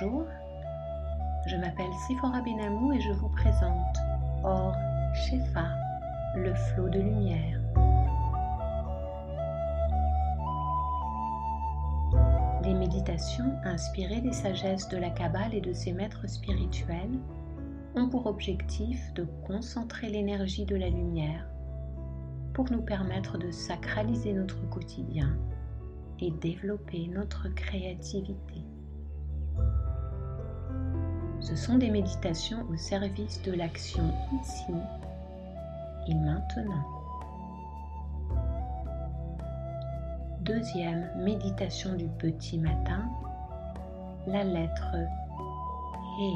Bonjour, je m'appelle Sephora Benamou et je vous présente Or Shefa, le flot de lumière. Les méditations inspirées des sagesses de la Kabbale et de ses maîtres spirituels ont pour objectif de concentrer l'énergie de la lumière pour nous permettre de sacraliser notre quotidien et développer notre créativité. Ce sont des méditations au service de l'action ici et maintenant. Deuxième méditation du petit matin, la lettre He.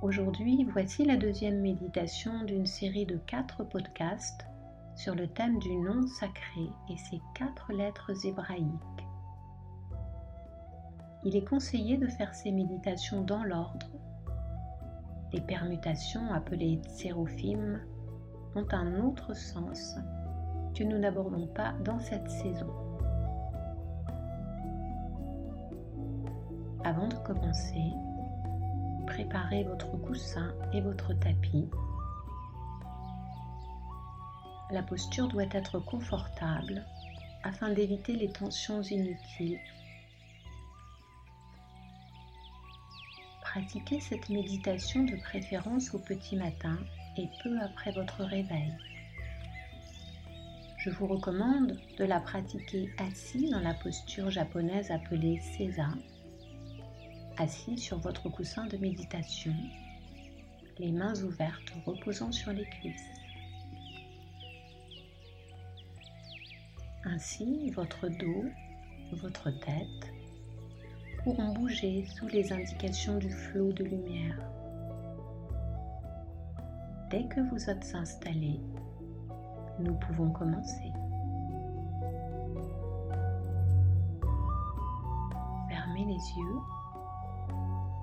Aujourd'hui, voici la deuxième méditation d'une série de quatre podcasts sur le thème du nom sacré et ses quatre lettres hébraïques. Il est conseillé de faire ces méditations dans l'ordre. Les permutations appelées sérophim ont un autre sens que nous n'abordons pas dans cette saison. Avant de commencer, préparez votre coussin et votre tapis. La posture doit être confortable afin d'éviter les tensions inutiles. Pratiquez cette méditation de préférence au petit matin et peu après votre réveil. Je vous recommande de la pratiquer assis dans la posture japonaise appelée Seiza assis sur votre coussin de méditation, les mains ouvertes reposant sur les cuisses. Ainsi, votre dos, votre tête pourront bouger sous les indications du flot de lumière. Dès que vous êtes installé, nous pouvons commencer. Fermez les yeux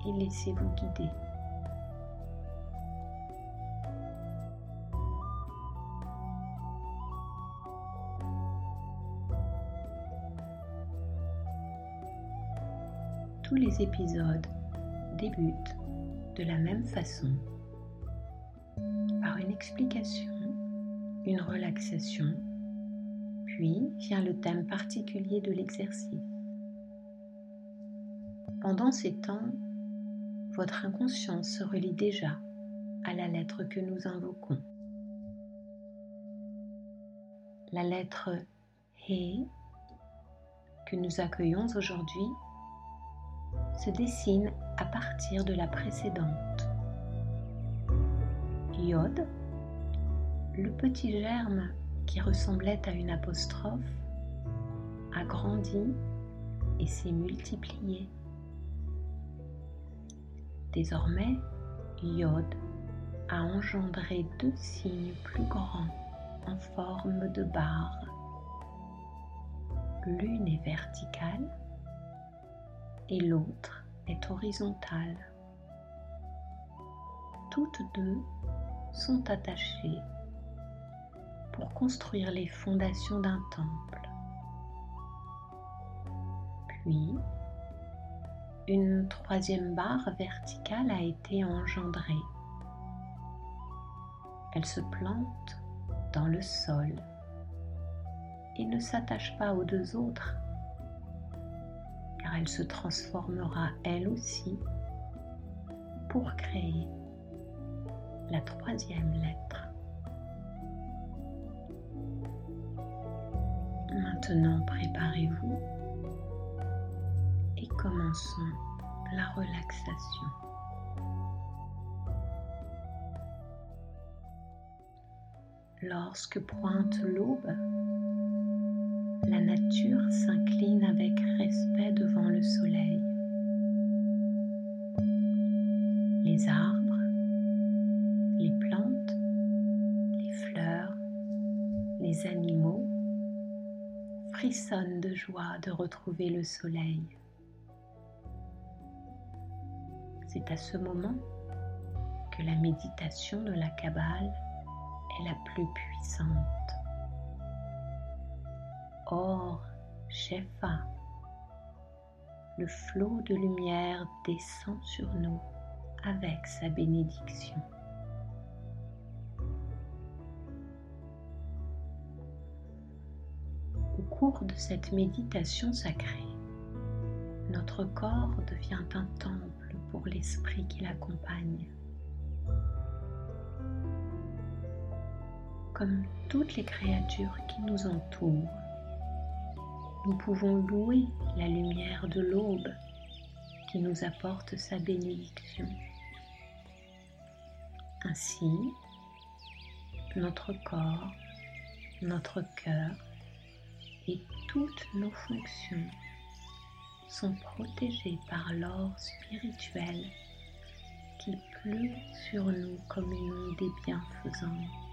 et laissez-vous guider. Tous les épisodes débutent de la même façon, par une explication, une relaxation, puis vient le thème particulier de l'exercice. Pendant ces temps, votre inconscience se relie déjà à la lettre que nous invoquons. La lettre He que nous accueillons aujourd'hui se dessine à partir de la précédente. Yod, le petit germe qui ressemblait à une apostrophe, a grandi et s'est multiplié. Désormais, Yod a engendré deux signes plus grands en forme de barre. L'une est verticale et l'autre est horizontale. Toutes deux sont attachées pour construire les fondations d'un temple. Puis, une troisième barre verticale a été engendrée. Elle se plante dans le sol et ne s'attache pas aux deux autres, elle se transformera elle aussi pour créer la troisième lettre. Maintenant, préparez-vous commençons la relaxation. Lorsque pointe l'aube, la nature s'incline avec respect devant le soleil. Les arbres, les plantes, les fleurs, les animaux frissonnent de joie de retrouver le soleil. C'est à ce moment que la méditation de la Kabbale est la plus puissante. Or Shefa. Le flot de lumière descend sur nous avec sa bénédiction. Au cours de cette méditation sacrée, notre corps devient un temple pour l'esprit qui l'accompagne. Comme toutes les créatures qui nous entourent, nous pouvons louer la lumière de l'aube qui nous apporte sa bénédiction. Ainsi, notre corps, notre cœur et toutes nos fonctions sont protégés par l'or spirituel qui pleut sur nous comme une onde bienfaisante.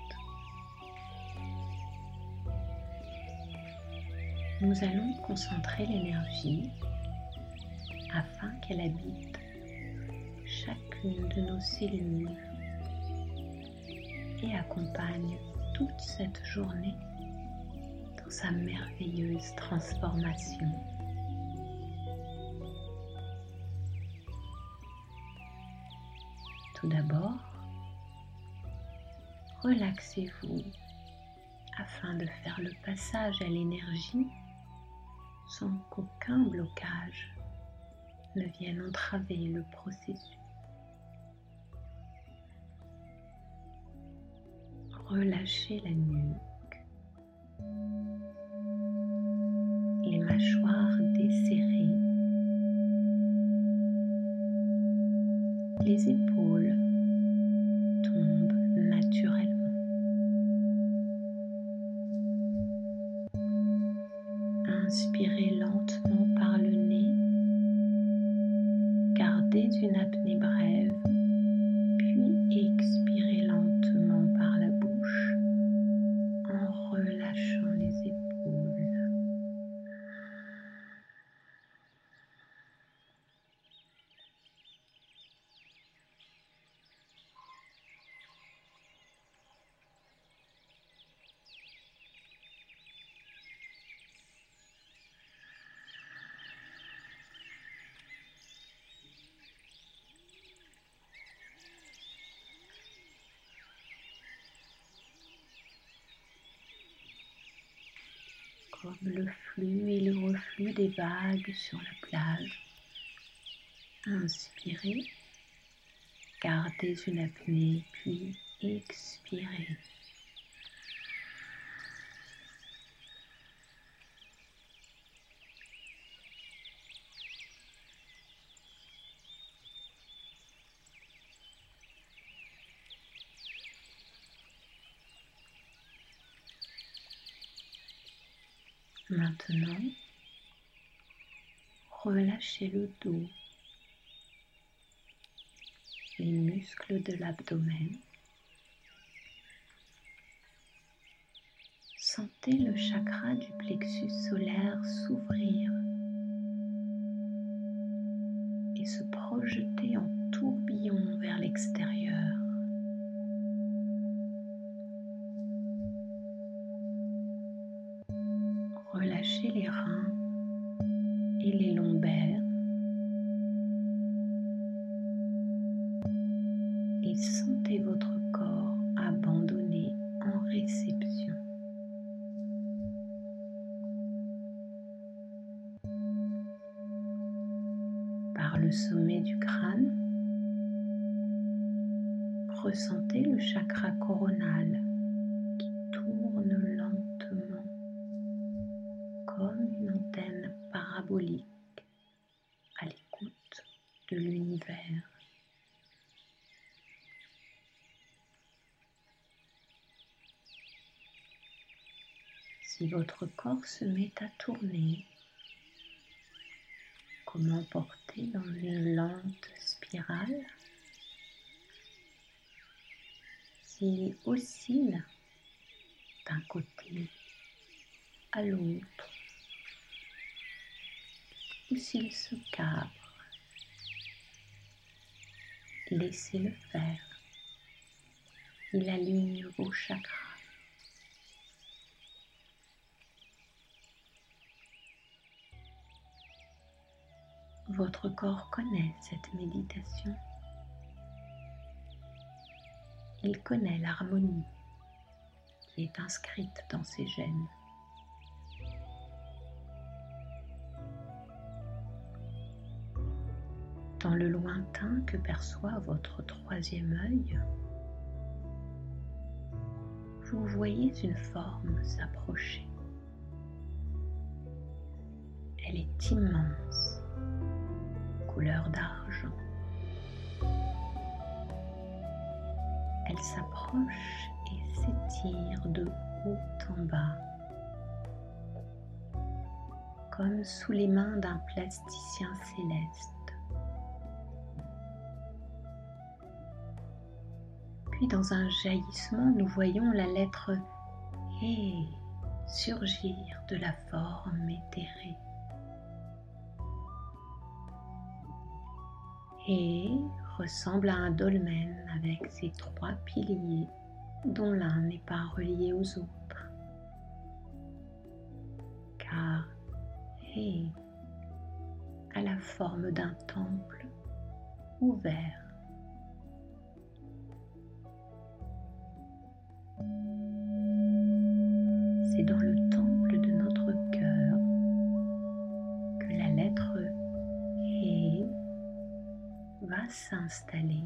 Nous allons concentrer l'énergie afin qu'elle habite chacune de nos cellules et accompagne toute cette journée dans sa merveilleuse transformation. Tout d'abord, relaxez-vous afin de faire le passage à l'énergie sans qu'aucun blocage ne vienne entraver le processus. Relâchez la nuque, les mâchoires desserrées, les épaules comme le flux et le reflux des vagues sur la plage. Inspirez, gardez une apnée, puis expirez. Maintenant, relâchez le dos, les muscles de l'abdomen. Sentez le chakra du plexus solaire s'ouvrir Les reins et les lombaires et sentez votre corps abandonné en réception. Par le sommet du crâne, ressentez le chakra coronal qui tourne lentement à l'écoute de l'univers. Si votre corps se met à tourner, comment porter dans une lente spirale? S'il oscille d'un côté à l'autre, s'il se cabre, laissez-le faire. Il aligne vos chakras. Votre corps connaît cette méditation. Il connaît l'harmonie qui est inscrite dans ses gènes. Le lointain que perçoit votre troisième œil, vous voyez une forme s'approcher. Elle est immense, couleur d'argent. Elle s'approche et s'étire de haut en bas, comme sous les mains d'un plasticien céleste. Puis dans un jaillissement, nous voyons la lettre E surgir de la forme éthérée. Et ressemble à un dolmen avec ses trois piliers dont l'un n'est pas relié aux autres. Car He a la forme d'un temple ouvert C'est dans le temple de notre cœur que la lettre He va s'installer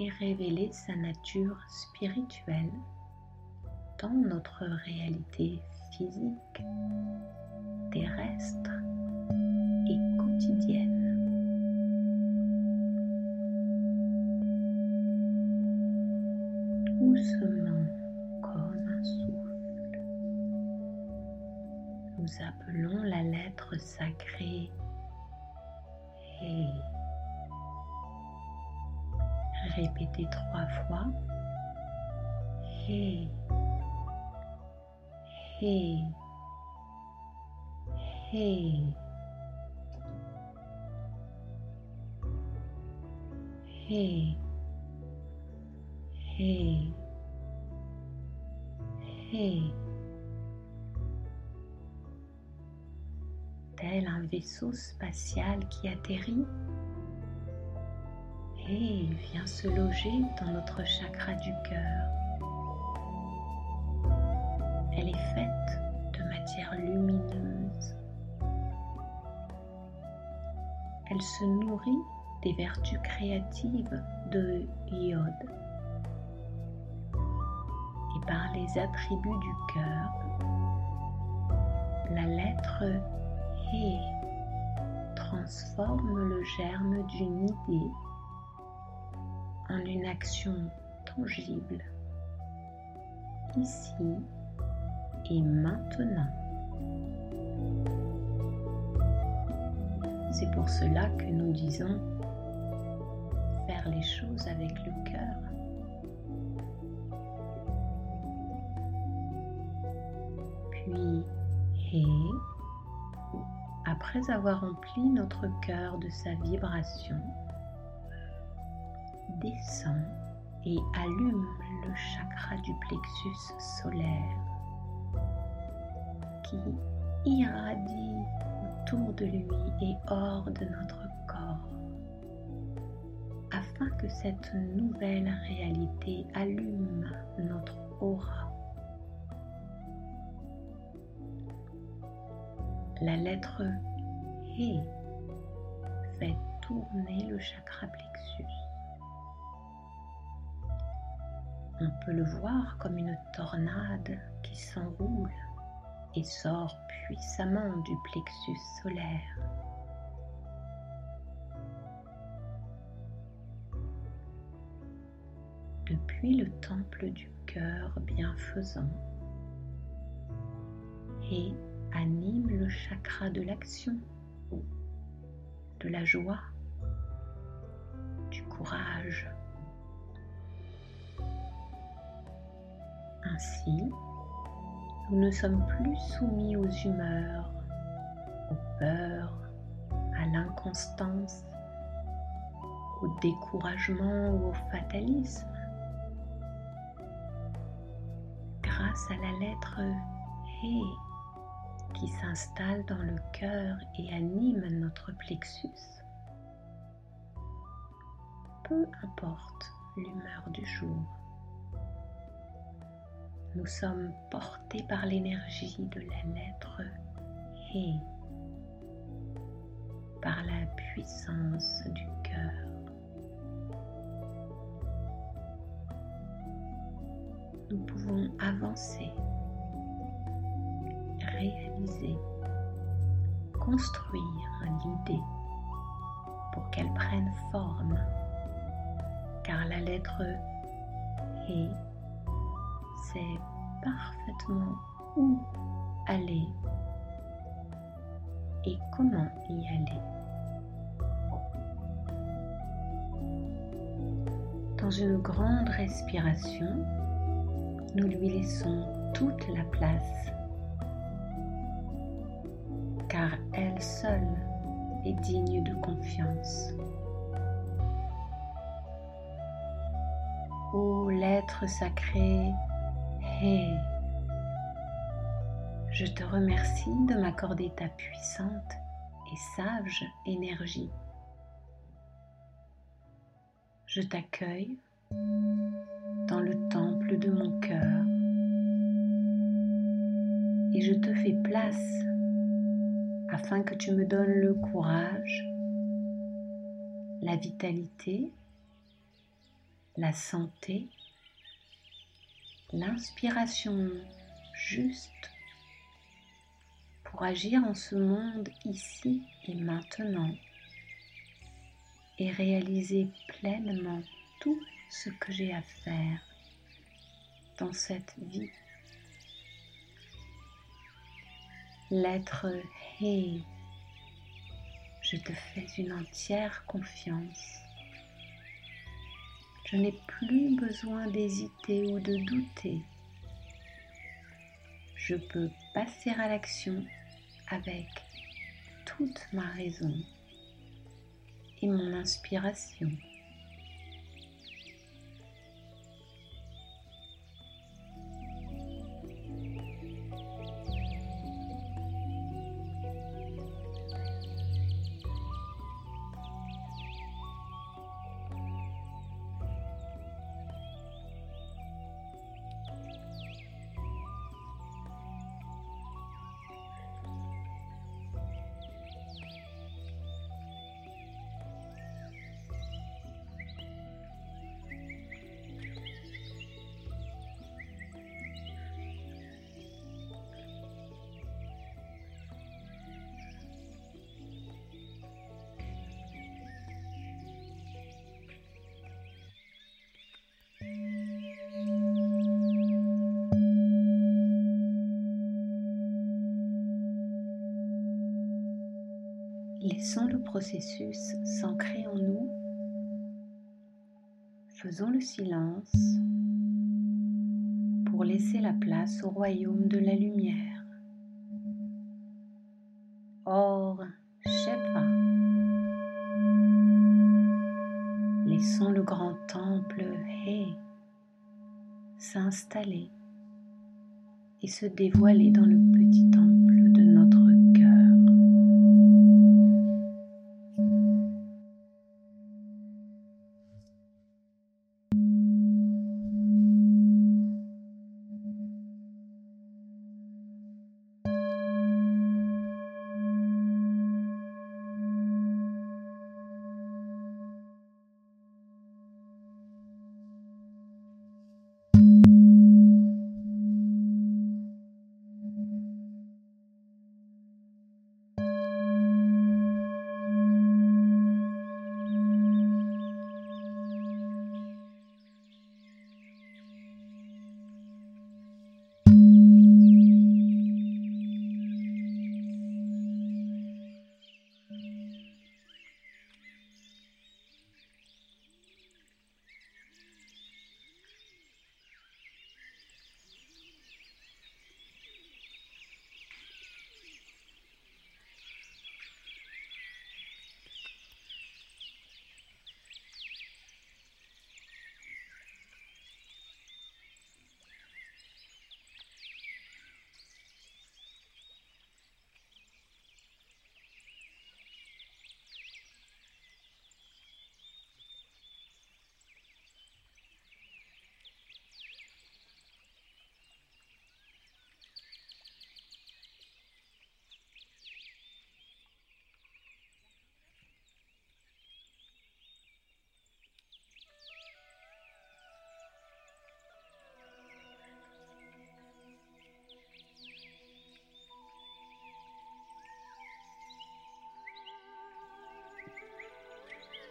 et révéler sa nature spirituelle dans notre réalité physique, terrestre et quotidienne. Doucement comme un souffle, nous appelons la lettre sacrée He. Répétez trois fois. He. He. He. He. He. He. Tel un vaisseau spatial qui atterrit? Et vient se loger dans notre chakra du cœur. Elle est faite de matière lumineuse. Elle se nourrit des vertus créatives de iode par les attributs du cœur, la lettre He transforme le germe d'une idée en une action tangible, ici et maintenant. C'est pour cela que nous disons faire les choses avec le cœur. Puis, après avoir rempli notre cœur de sa vibration, descend et allume le chakra du plexus solaire qui irradie autour de lui et hors de notre corps afin que cette nouvelle réalité allume notre aura. La lettre He fait tourner le chakra plexus. On peut le voir comme une tornade qui s'enroule et sort puissamment du plexus solaire. Depuis le temple du cœur bienfaisant et anime le chakra de l'action, de la joie, du courage. Ainsi, nous ne sommes plus soumis aux humeurs, aux peurs, à l'inconstance, au découragement ou au fatalisme. Grâce à la lettre He, qui s'installe dans le cœur et anime notre plexus, peu importe l'humeur du jour, nous sommes portés par l'énergie de la lettre He, par la puissance du cœur. Nous pouvons avancer, réaliser, construire l'idée pour qu'elle prenne forme, car la lettre He sait parfaitement où aller et comment y aller. Dans une grande respiration, nous lui laissons toute la place, elle seule est digne de confiance. Ô l'être sacré Hé, je te remercie de m'accorder ta puissante et sage énergie. Je t'accueille dans le temple de mon cœur et je te fais place afin que tu me donnes le courage, la vitalité, la santé l'inspiration juste pour agir en ce monde ici et maintenant et réaliser pleinement tout ce que j'ai à faire dans cette vie. L'être Hé, je te fais une entière confiance. Je n'ai plus besoin d'hésiter ou de douter. Je peux passer à l'action avec toute ma raison et mon inspiration. Laissons le processus s'ancrer en nous. Faisons le silence pour laisser la place au royaume de la lumière. Or, Shepa. Laissons le grand temple He s'installer et se dévoiler dans le petit temple.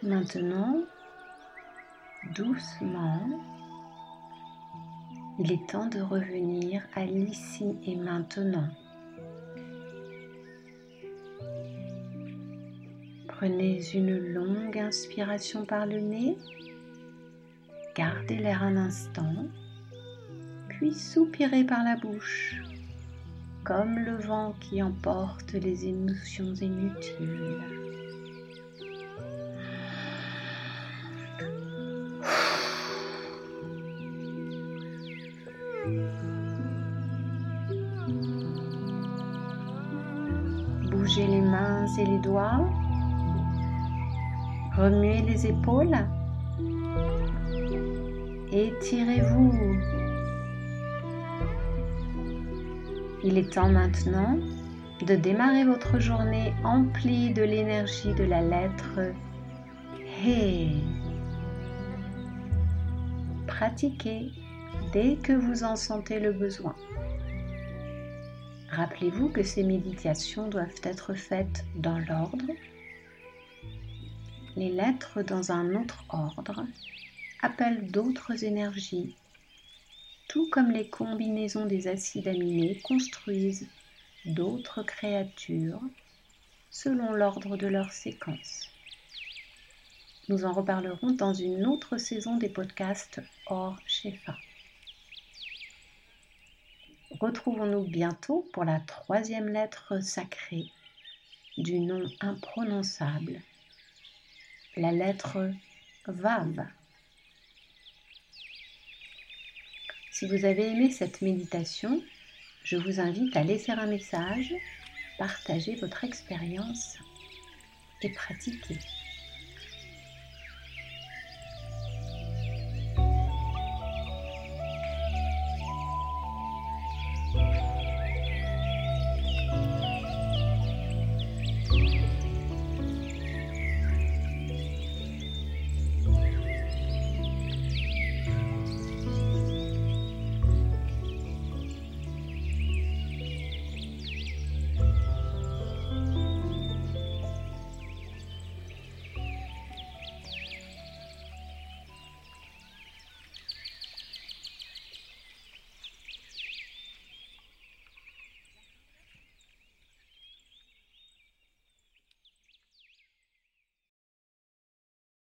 Maintenant, doucement, il est temps de revenir à l'ici et maintenant. Prenez une longue inspiration par le nez, gardez l'air un instant, puis soupirez par la bouche, comme le vent qui emporte les émotions inutiles. Bougez les mains et les doigts. Remuez les épaules. Étirez-vous. Il est temps maintenant de démarrer votre journée emplie de l'énergie de la lettre He. Pratiquez dès que vous en sentez le besoin. Rappelez-vous que ces méditations doivent être faites dans l'ordre. Les lettres dans un autre ordre appellent d'autres énergies, tout comme les combinaisons des acides aminés construisent d'autres créatures selon l'ordre de leur séquence. Nous en reparlerons dans une autre saison des podcasts hors Shefa. Retrouvons-nous bientôt pour la troisième lettre sacrée du nom imprononçable, la lettre Vav. Si vous avez aimé cette méditation, je vous invite à laisser un message, partager votre expérience et pratiquer.